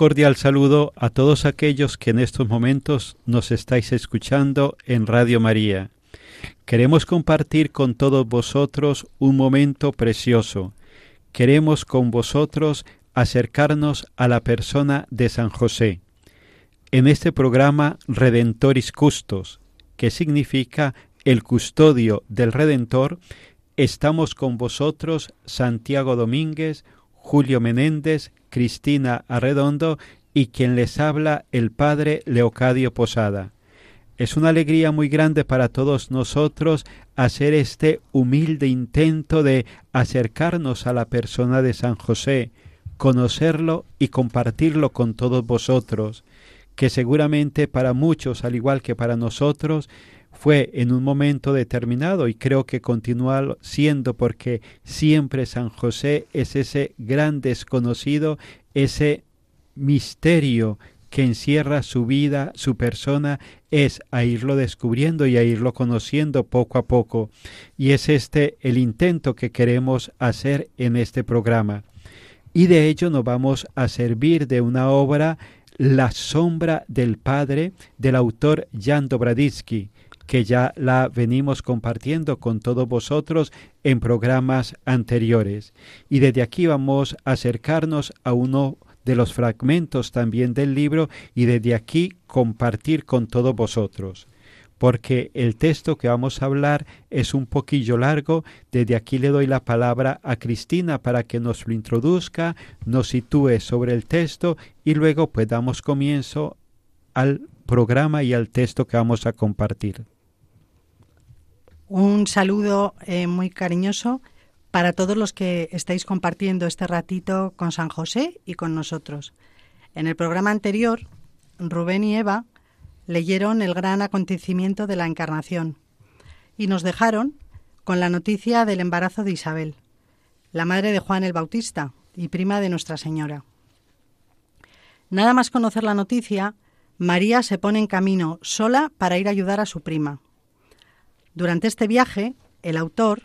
Cordial saludo a todos aquellos que en estos momentos nos estáis escuchando en Radio María. Queremos compartir con todos vosotros un momento precioso. Queremos con vosotros acercarnos a la persona de San José. En este programa Redentoris Custos, que significa el custodio del Redentor, estamos con vosotros Santiago Domínguez, Julio Menéndez, Cristina Arredondo y quien les habla el Padre Leocadio Posada. Es una alegría muy grande para todos nosotros hacer este humilde intento de acercarnos a la persona de San José, conocerlo y compartirlo con todos vosotros, que seguramente para muchos, al igual que para nosotros, fue en un momento determinado y creo que continúa siendo porque siempre San José es ese gran desconocido, ese misterio que encierra su vida, su persona, es a irlo descubriendo y a irlo conociendo poco a poco. Y es este el intento que queremos hacer en este programa. Y de ello nos vamos a servir de una obra La sombra del Padre del autor Jan Dobraditsky, que ya la venimos compartiendo con todos vosotros en programas anteriores. Y desde aquí vamos a acercarnos a uno de los fragmentos también del libro y desde aquí compartir con todos vosotros. Porque el texto que vamos a hablar es un poquillo largo, desde aquí le doy la palabra a Cristina para que nos lo introduzca, nos sitúe sobre el texto y luego pues damos comienzo al programa y al texto que vamos a compartir. Un saludo eh, muy cariñoso para todos los que estáis compartiendo este ratito con San José y con nosotros. En el programa anterior, Rubén y Eva leyeron el gran acontecimiento de la Encarnación y nos dejaron con la noticia del embarazo de Isabel, la madre de Juan el Bautista y prima de Nuestra Señora. Nada más conocer la noticia, María se pone en camino sola para ir a ayudar a su prima. Durante este viaje, el autor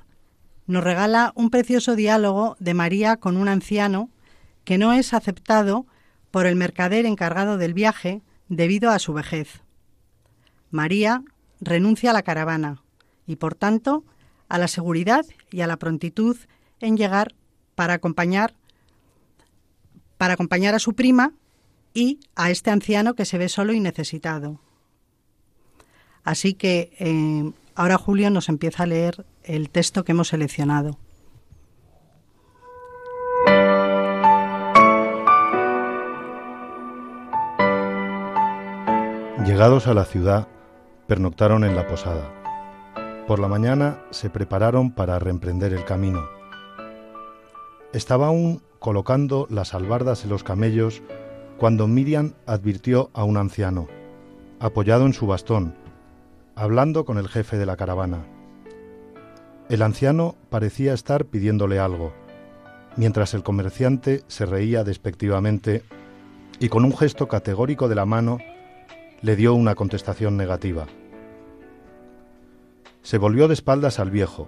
nos regala un precioso diálogo de María con un anciano que no es aceptado por el mercader encargado del viaje debido a su vejez. María renuncia a la caravana y, por tanto, a la seguridad y a la prontitud en llegar para acompañar para acompañar a su prima y a este anciano que se ve solo y necesitado. Así que eh, ahora Julio nos empieza a leer el texto que hemos seleccionado. Llegados a la ciudad, pernoctaron en la posada. Por la mañana se prepararon para reemprender el camino. Estaba aún colocando las albardas en los camellos cuando Miriam advirtió a un anciano, apoyado en su bastón, hablando con el jefe de la caravana. El anciano parecía estar pidiéndole algo, mientras el comerciante se reía despectivamente y con un gesto categórico de la mano le dio una contestación negativa. Se volvió de espaldas al viejo.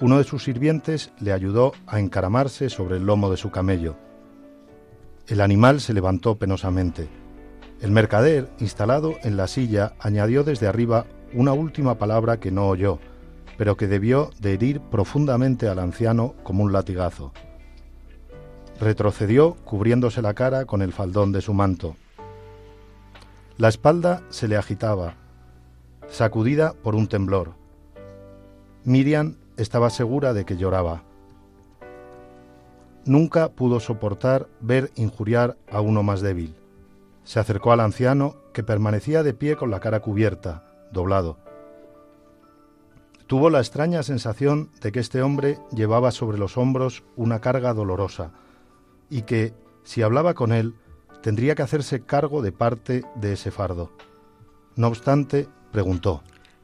Uno de sus sirvientes le ayudó a encaramarse sobre el lomo de su camello. El animal se levantó penosamente. El mercader, instalado en la silla, añadió desde arriba una última palabra que no oyó, pero que debió de herir profundamente al anciano como un latigazo. Retrocedió cubriéndose la cara con el faldón de su manto. La espalda se le agitaba, sacudida por un temblor. Miriam estaba segura de que lloraba. Nunca pudo soportar ver injuriar a uno más débil. Se acercó al anciano, que permanecía de pie con la cara cubierta, doblado. Tuvo la extraña sensación de que este hombre llevaba sobre los hombros una carga dolorosa y que, si hablaba con él, tendría que hacerse cargo de parte de ese fardo. No obstante, preguntó.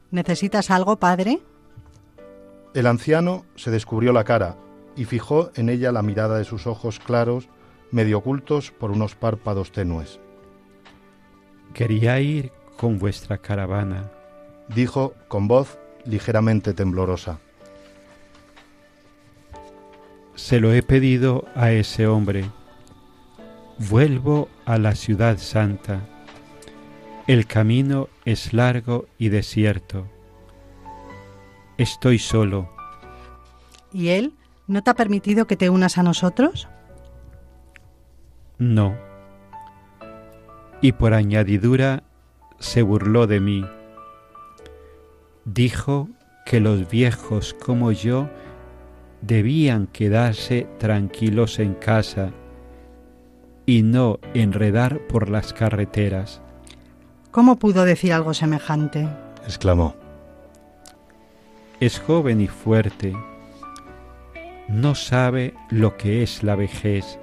¿Necesitas algo, padre? El anciano se descubrió la cara y fijó en ella la mirada de sus ojos claros, medio ocultos por unos párpados tenues. Quería ir con vuestra caravana, dijo con voz ligeramente temblorosa. Se lo he pedido a ese hombre. Vuelvo a la ciudad santa. El camino es largo y desierto. Estoy solo. ¿Y él no te ha permitido que te unas a nosotros? No. Y por añadidura se burló de mí. Dijo que los viejos como yo debían quedarse tranquilos en casa y no enredar por las carreteras. ¿Cómo pudo decir algo semejante? exclamó. Es joven y fuerte. No sabe lo que es la vejez.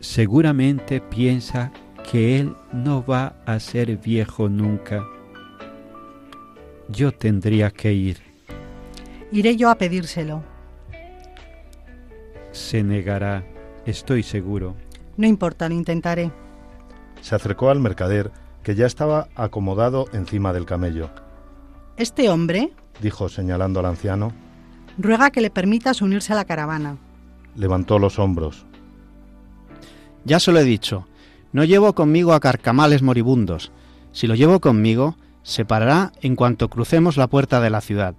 Seguramente piensa que él no va a ser viejo nunca. Yo tendría que ir. Iré yo a pedírselo. Se negará, estoy seguro. No importa, lo intentaré. Se acercó al mercader, que ya estaba acomodado encima del camello. Este hombre, dijo señalando al anciano, ruega que le permitas unirse a la caravana. Levantó los hombros. Ya se lo he dicho, no llevo conmigo a carcamales moribundos. Si lo llevo conmigo, se parará en cuanto crucemos la puerta de la ciudad.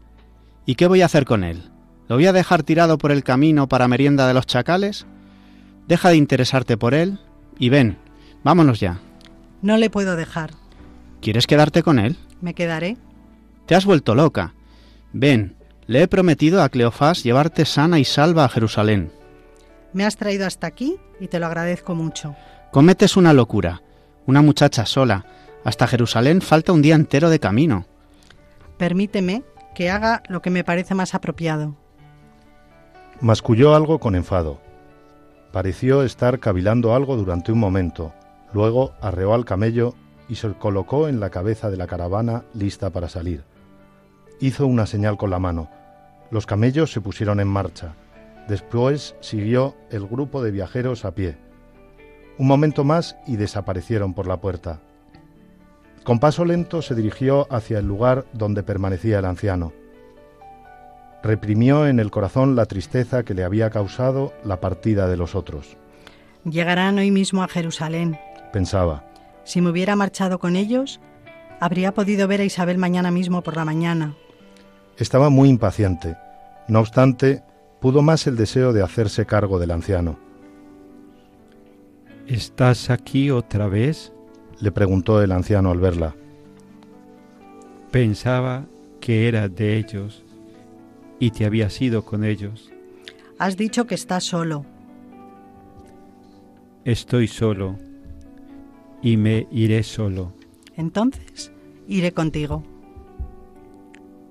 ¿Y qué voy a hacer con él? ¿Lo voy a dejar tirado por el camino para merienda de los chacales? Deja de interesarte por él y ven, vámonos ya. No le puedo dejar. ¿Quieres quedarte con él? Me quedaré. Te has vuelto loca. Ven, le he prometido a Cleofás llevarte sana y salva a Jerusalén. Me has traído hasta aquí y te lo agradezco mucho. Cometes una locura. Una muchacha sola. Hasta Jerusalén falta un día entero de camino. Permíteme que haga lo que me parece más apropiado. Masculló algo con enfado. Pareció estar cavilando algo durante un momento. Luego arreó al camello y se colocó en la cabeza de la caravana lista para salir. Hizo una señal con la mano. Los camellos se pusieron en marcha. Después siguió el grupo de viajeros a pie. Un momento más y desaparecieron por la puerta. Con paso lento se dirigió hacia el lugar donde permanecía el anciano. Reprimió en el corazón la tristeza que le había causado la partida de los otros. Llegarán hoy mismo a Jerusalén, pensaba. Si me hubiera marchado con ellos, habría podido ver a Isabel mañana mismo por la mañana. Estaba muy impaciente. No obstante, pudo más el deseo de hacerse cargo del anciano. ¿Estás aquí otra vez? Le preguntó el anciano al verla. Pensaba que era de ellos y te habías ido con ellos. Has dicho que estás solo. Estoy solo y me iré solo. Entonces, iré contigo.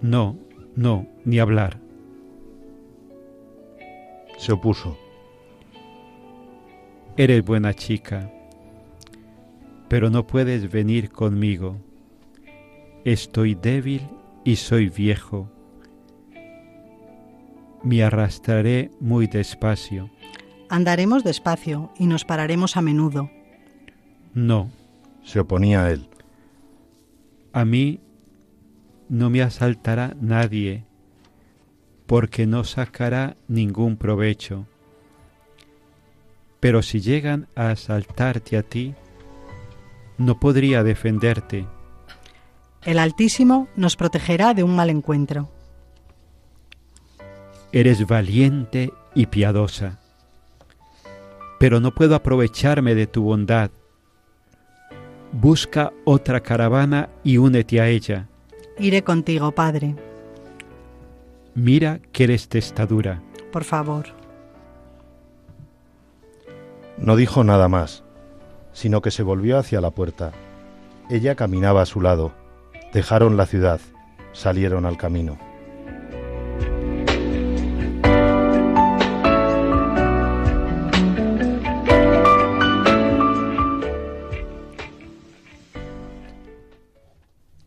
No, no, ni hablar. Se opuso. eres buena chica, pero no puedes venir conmigo. Estoy débil y soy viejo. Me arrastraré muy despacio. Andaremos despacio y nos pararemos a menudo. No, se oponía él. A mí no me asaltará nadie, porque no sacará ningún provecho. Pero si llegan a asaltarte a ti, no podría defenderte. El Altísimo nos protegerá de un mal encuentro. Eres valiente y piadosa, pero no puedo aprovecharme de tu bondad. Busca otra caravana y únete a ella. Iré contigo, Padre. Mira que eres testadura. Por favor. No dijo nada más, sino que se volvió hacia la puerta. Ella caminaba a su lado. Dejaron la ciudad, salieron al camino.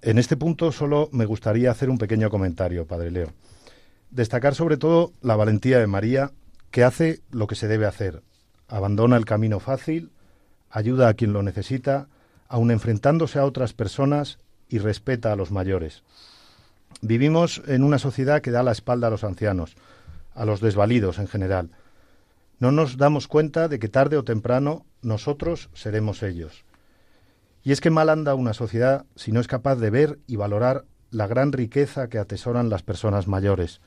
En este punto solo me gustaría hacer un pequeño comentario, Padre Leo. Destacar sobre todo la valentía de María, que hace lo que se debe hacer. Abandona el camino fácil, ayuda a quien lo necesita, aun enfrentándose a otras personas y respeta a los mayores. Vivimos en una sociedad que da la espalda a los ancianos, a los desvalidos en general. No nos damos cuenta de que tarde o temprano nosotros seremos ellos. Y es que mal anda una sociedad si no es capaz de ver y valorar la gran riqueza que atesoran las personas mayores,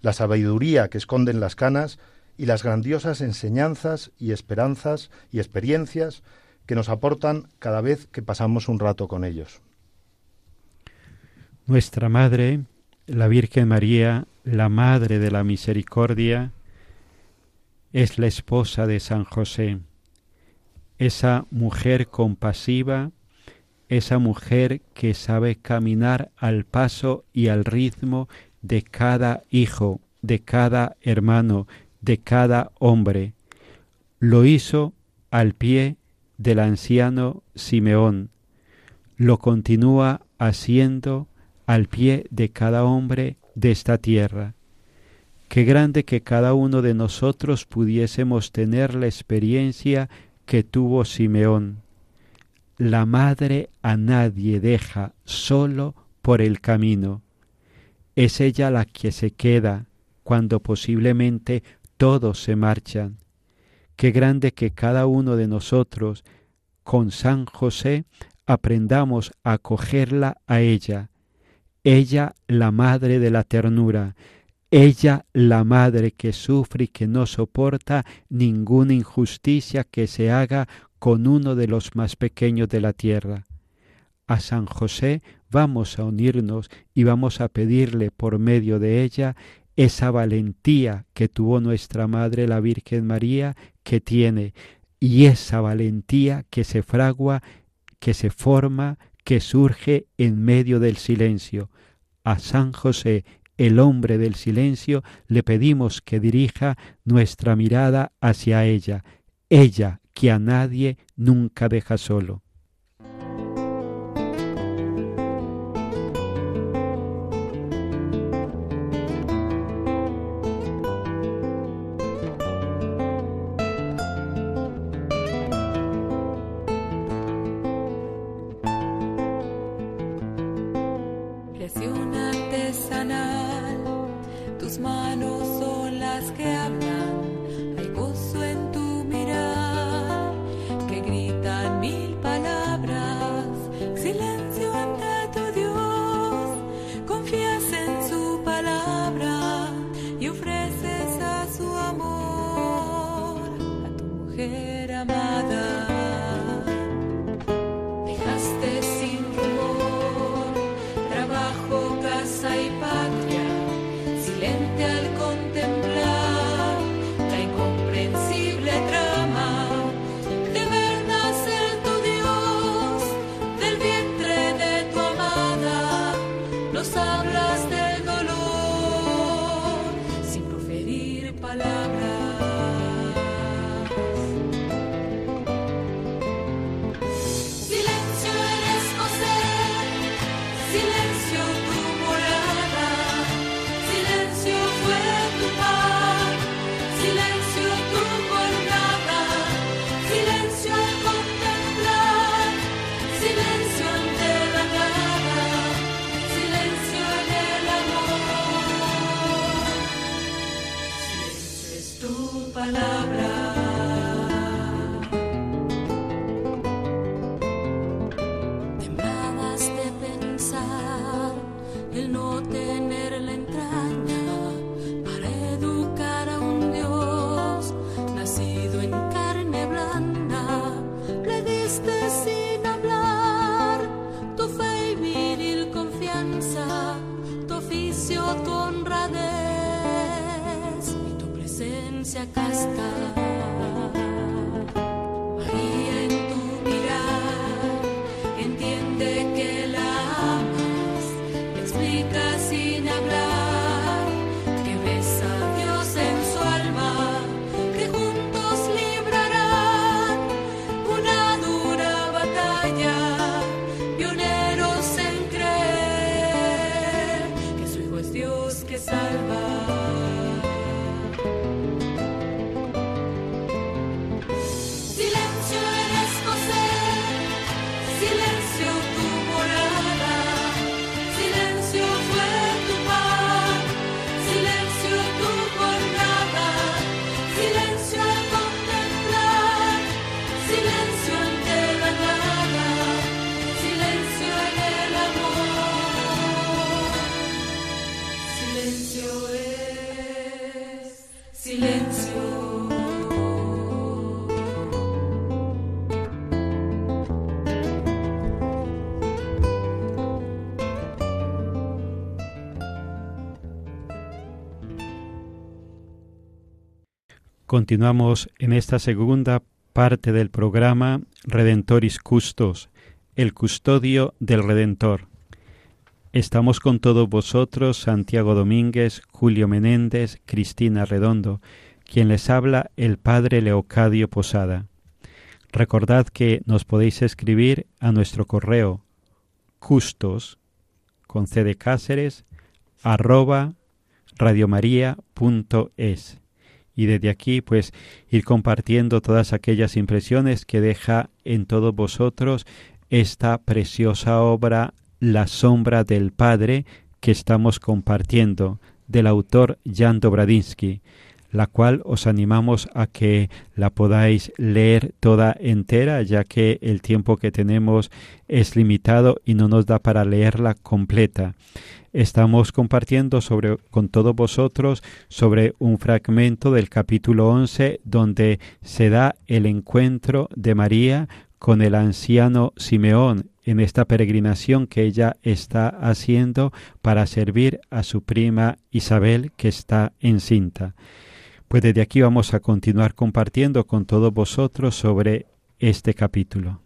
la sabiduría que esconden las canas y las grandiosas enseñanzas y esperanzas y experiencias que nos aportan cada vez que pasamos un rato con ellos. Nuestra Madre, la Virgen María, la Madre de la Misericordia, es la esposa de San José esa mujer compasiva, esa mujer que sabe caminar al paso y al ritmo de cada hijo, de cada hermano, de cada hombre. Lo hizo al pie del anciano Simeón, lo continúa haciendo al pie de cada hombre de esta tierra. Qué grande que cada uno de nosotros pudiésemos tener la experiencia que tuvo Simeón. La madre a nadie deja solo por el camino. Es ella la que se queda cuando posiblemente todos se marchan. Qué grande que cada uno de nosotros, con San José, aprendamos a acogerla a ella, ella la madre de la ternura, ella, la madre que sufre y que no soporta ninguna injusticia que se haga con uno de los más pequeños de la tierra. A San José vamos a unirnos y vamos a pedirle por medio de ella esa valentía que tuvo nuestra Madre la Virgen María que tiene y esa valentía que se fragua, que se forma, que surge en medio del silencio. A San José el hombre del silencio, le pedimos que dirija nuestra mirada hacia ella, ella que a nadie nunca deja solo. Continuamos en esta segunda parte del programa Redentoris Custos, el custodio del Redentor. Estamos con todos vosotros, Santiago Domínguez, Julio Menéndez, Cristina Redondo, quien les habla el Padre Leocadio Posada. Recordad que nos podéis escribir a nuestro correo custos con C de Cáceres arroba radiomaria.es y desde aquí pues ir compartiendo todas aquellas impresiones que deja en todos vosotros esta preciosa obra La sombra del Padre que estamos compartiendo del autor Jan Dobradinsky, la cual os animamos a que la podáis leer toda entera, ya que el tiempo que tenemos es limitado y no nos da para leerla completa estamos compartiendo con todos vosotros sobre un fragmento del capítulo 11 donde se da el encuentro de María con el anciano Simeón en esta peregrinación que ella está haciendo para servir a su prima Isabel que está encinta. Pues desde aquí vamos a continuar compartiendo con todos vosotros sobre este capítulo.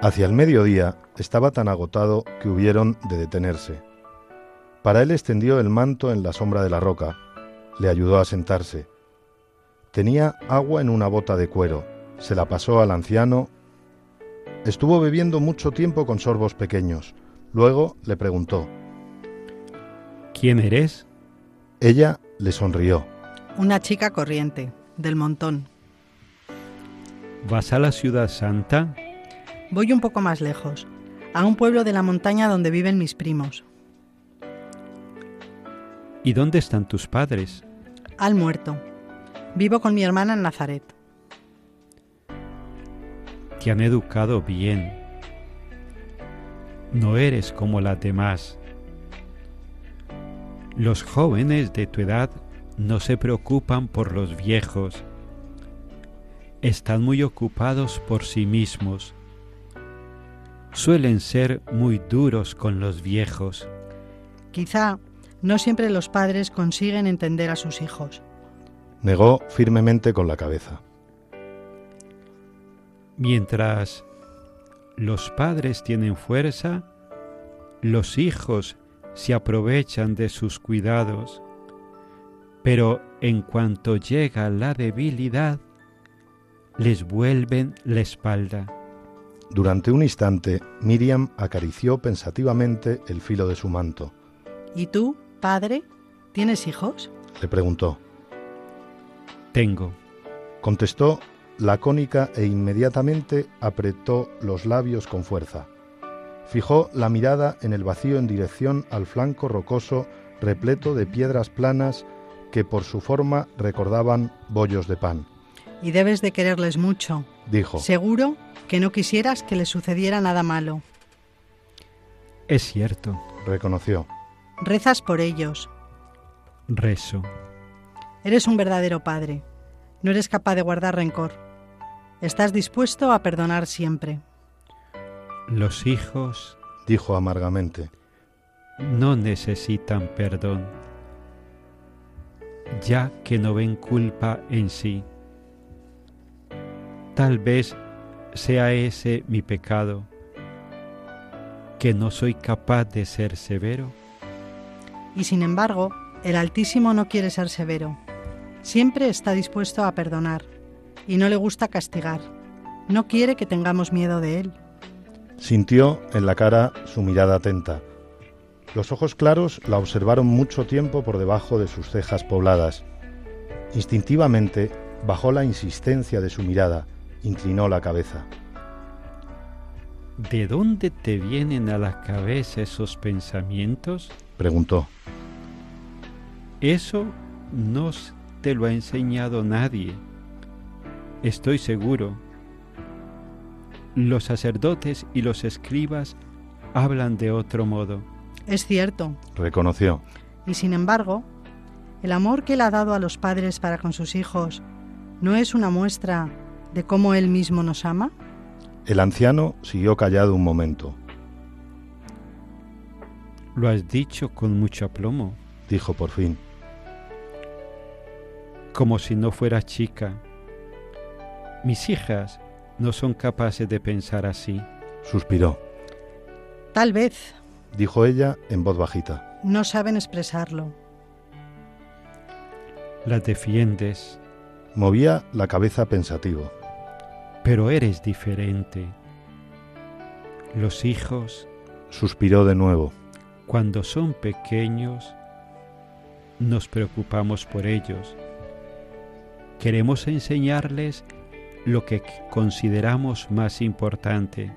Hacia el mediodía estaba tan agotado que hubieron de detenerse. Para él extendió el manto en la sombra de la roca, le ayudó a sentarse. Tenía agua en una bota de cuero, se la pasó al anciano. Estuvo bebiendo mucho tiempo con sorbos pequeños. Luego le preguntó, ¿Quién eres? Ella le sonrió. Una chica corriente, del montón. ¿Vas a la ciudad santa? Voy un poco más lejos, a un pueblo de la montaña donde viven mis primos. ¿Y dónde están tus padres? Al muerto. Vivo con mi hermana en Nazaret. Te han educado bien. No eres como las demás. Los jóvenes de tu edad no se preocupan por los viejos. Están muy ocupados por sí mismos suelen ser muy duros con los viejos. Quizá no siempre los padres consiguen entender a sus hijos. Negó firmemente con la cabeza. Mientras los padres tienen fuerza, los hijos se aprovechan de sus cuidados, pero en cuanto llega la debilidad, les vuelven la espalda. Durante un instante, Miriam acarició pensativamente el filo de su manto. ¿Y tú, padre, tienes hijos? Le preguntó. Tengo. Contestó lacónica e inmediatamente apretó los labios con fuerza. Fijó la mirada en el vacío en dirección al flanco rocoso repleto de piedras planas que por su forma recordaban bollos de pan. Y debes de quererles mucho, dijo. Seguro que no quisieras que le sucediera nada malo. Es cierto, reconoció. Rezas por ellos. Rezo. Eres un verdadero padre. No eres capaz de guardar rencor. Estás dispuesto a perdonar siempre. Los hijos, dijo amargamente, no necesitan perdón, ya que no ven culpa en sí. Tal vez sea ese mi pecado, que no soy capaz de ser severo. Y sin embargo, el Altísimo no quiere ser severo. Siempre está dispuesto a perdonar y no le gusta castigar. No quiere que tengamos miedo de él. Sintió en la cara su mirada atenta. Los ojos claros la observaron mucho tiempo por debajo de sus cejas pobladas. Instintivamente bajó la insistencia de su mirada inclinó la cabeza. ¿De dónde te vienen a la cabeza esos pensamientos? preguntó. Eso no te lo ha enseñado nadie. Estoy seguro. Los sacerdotes y los escribas hablan de otro modo. Es cierto. Reconoció. Y sin embargo, el amor que él ha dado a los padres para con sus hijos no es una muestra de cómo Él mismo nos ama? El anciano siguió callado un momento. Lo has dicho con mucho aplomo, dijo por fin. Como si no fuera chica. Mis hijas no son capaces de pensar así. Suspiró. Tal vez, dijo ella en voz bajita. No saben expresarlo. Las defiendes. Movía la cabeza pensativo pero eres diferente. Los hijos, suspiró de nuevo, cuando son pequeños, nos preocupamos por ellos. Queremos enseñarles lo que consideramos más importante,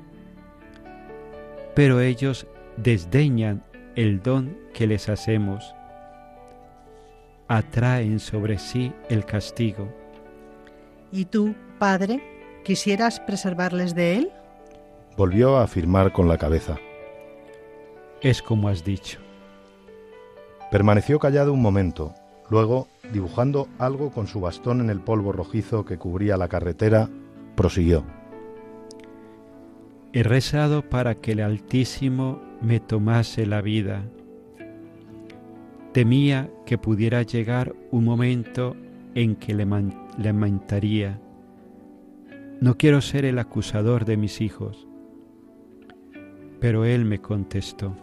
pero ellos desdeñan el don que les hacemos, atraen sobre sí el castigo. ¿Y tú, Padre? ¿Quisieras preservarles de él? Volvió a afirmar con la cabeza. Es como has dicho. Permaneció callado un momento, luego, dibujando algo con su bastón en el polvo rojizo que cubría la carretera, prosiguió. He rezado para que el Altísimo me tomase la vida. Temía que pudiera llegar un momento en que le lamentaría no quiero ser el acusador de mis hijos. Pero él me contestó.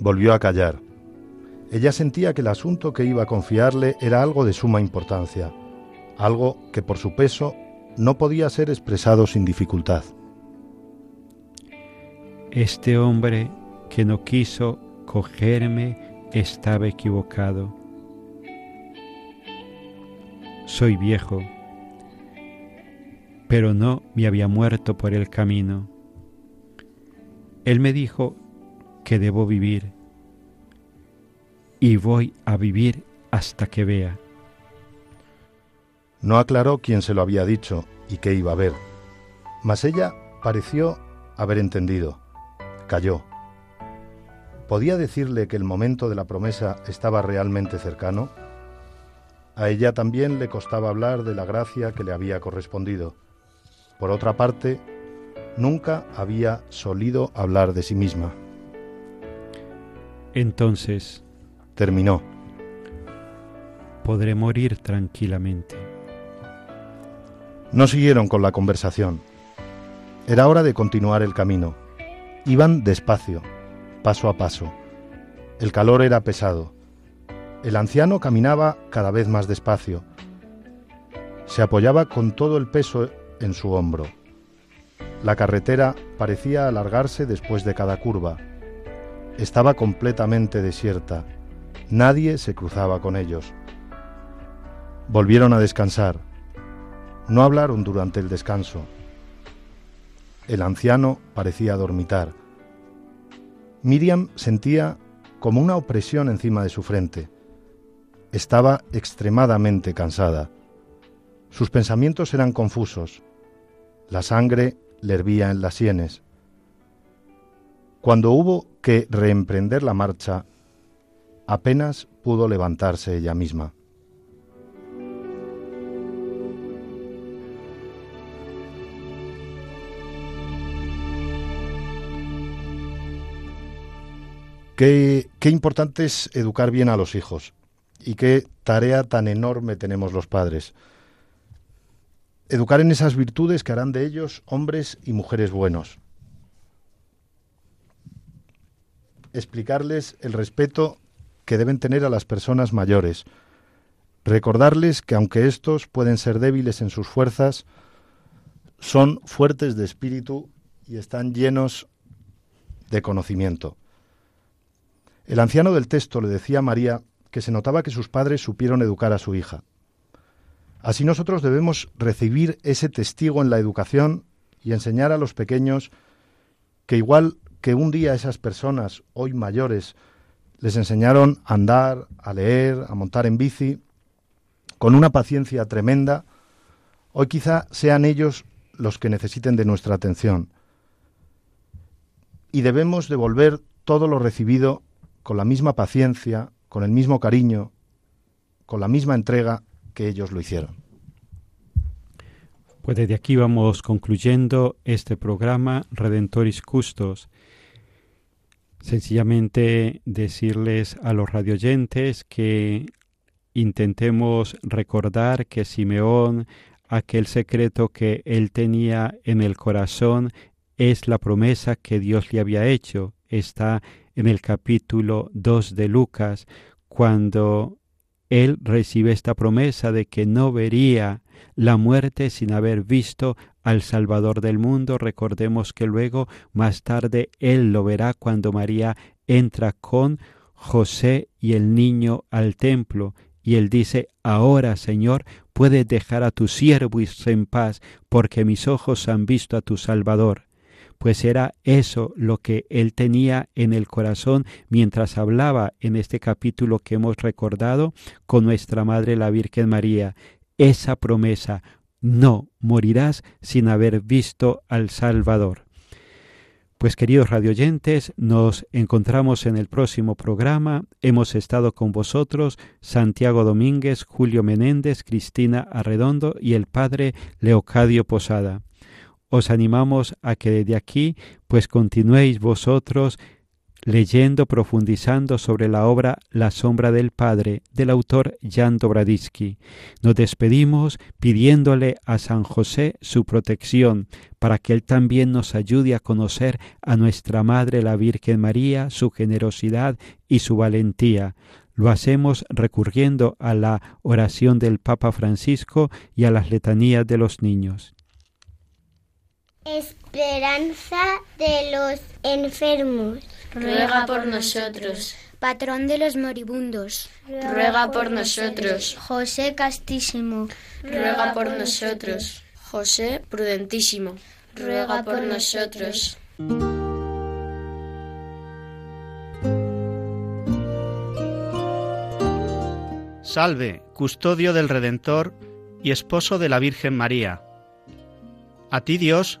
Volvió a callar. Ella sentía que el asunto que iba a confiarle era algo de suma importancia, algo que por su peso no podía ser expresado sin dificultad. Este hombre que no quiso cogerme estaba equivocado. Soy viejo pero no me había muerto por el camino. Él me dijo que debo vivir y voy a vivir hasta que vea. No aclaró quién se lo había dicho y qué iba a ver, mas ella pareció haber entendido. Calló. ¿Podía decirle que el momento de la promesa estaba realmente cercano? A ella también le costaba hablar de la gracia que le había correspondido por otra parte, nunca había solido hablar de sí misma. Entonces, terminó. Podré morir tranquilamente. No siguieron con la conversación. Era hora de continuar el camino. Iban despacio, paso a paso. El calor era pesado. El anciano caminaba cada vez más despacio. Se apoyaba con todo el peso en su hombro. La carretera parecía alargarse después de cada curva. Estaba completamente desierta. Nadie se cruzaba con ellos. Volvieron a descansar. No hablaron durante el descanso. El anciano parecía dormitar. Miriam sentía como una opresión encima de su frente. Estaba extremadamente cansada. Sus pensamientos eran confusos. La sangre le hervía en las sienes. Cuando hubo que reemprender la marcha, Apenas pudo levantarse ella misma. Qué, qué, importante es educar bien a los hijos y qué tarea tan enorme tenemos los padres. Educar en esas virtudes que harán de ellos hombres y mujeres buenos. Explicarles el respeto que deben tener a las personas mayores. Recordarles que aunque estos pueden ser débiles en sus fuerzas, son fuertes de espíritu y están llenos de conocimiento. El anciano del texto le decía a María que se notaba que sus padres supieron educar a su hija. Así nosotros debemos recibir ese testigo en la educación y enseñar a los pequeños que igual que un día esas personas, hoy mayores, les enseñaron a andar, a leer, a montar en bici, con una paciencia tremenda, hoy quizá sean ellos los que necesiten de nuestra atención. Y debemos devolver todo lo recibido con la misma paciencia, con el mismo cariño, con la misma entrega que ellos lo hicieron. Pues desde aquí vamos concluyendo este programa Redentoris Custos. Sencillamente decirles a los radioyentes que intentemos recordar que Simeón, aquel secreto que él tenía en el corazón, es la promesa que Dios le había hecho. Está en el capítulo 2 de Lucas, cuando él recibe esta promesa de que no vería la muerte sin haber visto al Salvador del mundo. Recordemos que luego, más tarde, él lo verá cuando María entra con José y el niño al templo. Y él dice, ahora, Señor, puedes dejar a tu siervo en paz, porque mis ojos han visto a tu Salvador pues era eso lo que él tenía en el corazón mientras hablaba en este capítulo que hemos recordado con nuestra Madre la Virgen María, esa promesa, no morirás sin haber visto al Salvador. Pues queridos radioyentes, nos encontramos en el próximo programa. Hemos estado con vosotros Santiago Domínguez, Julio Menéndez, Cristina Arredondo y el Padre Leocadio Posada os animamos a que desde aquí pues continuéis vosotros leyendo, profundizando sobre la obra La sombra del Padre del autor Jan Dobraditsky. Nos despedimos pidiéndole a San José su protección para que Él también nos ayude a conocer a nuestra Madre la Virgen María, su generosidad y su valentía. Lo hacemos recurriendo a la oración del Papa Francisco y a las letanías de los niños. Esperanza de los enfermos. Ruega por nosotros. Patrón de los moribundos. Ruega por nosotros. José Castísimo. Ruega por nosotros. José Prudentísimo. Ruega por nosotros. Salve, custodio del Redentor y esposo de la Virgen María. A ti Dios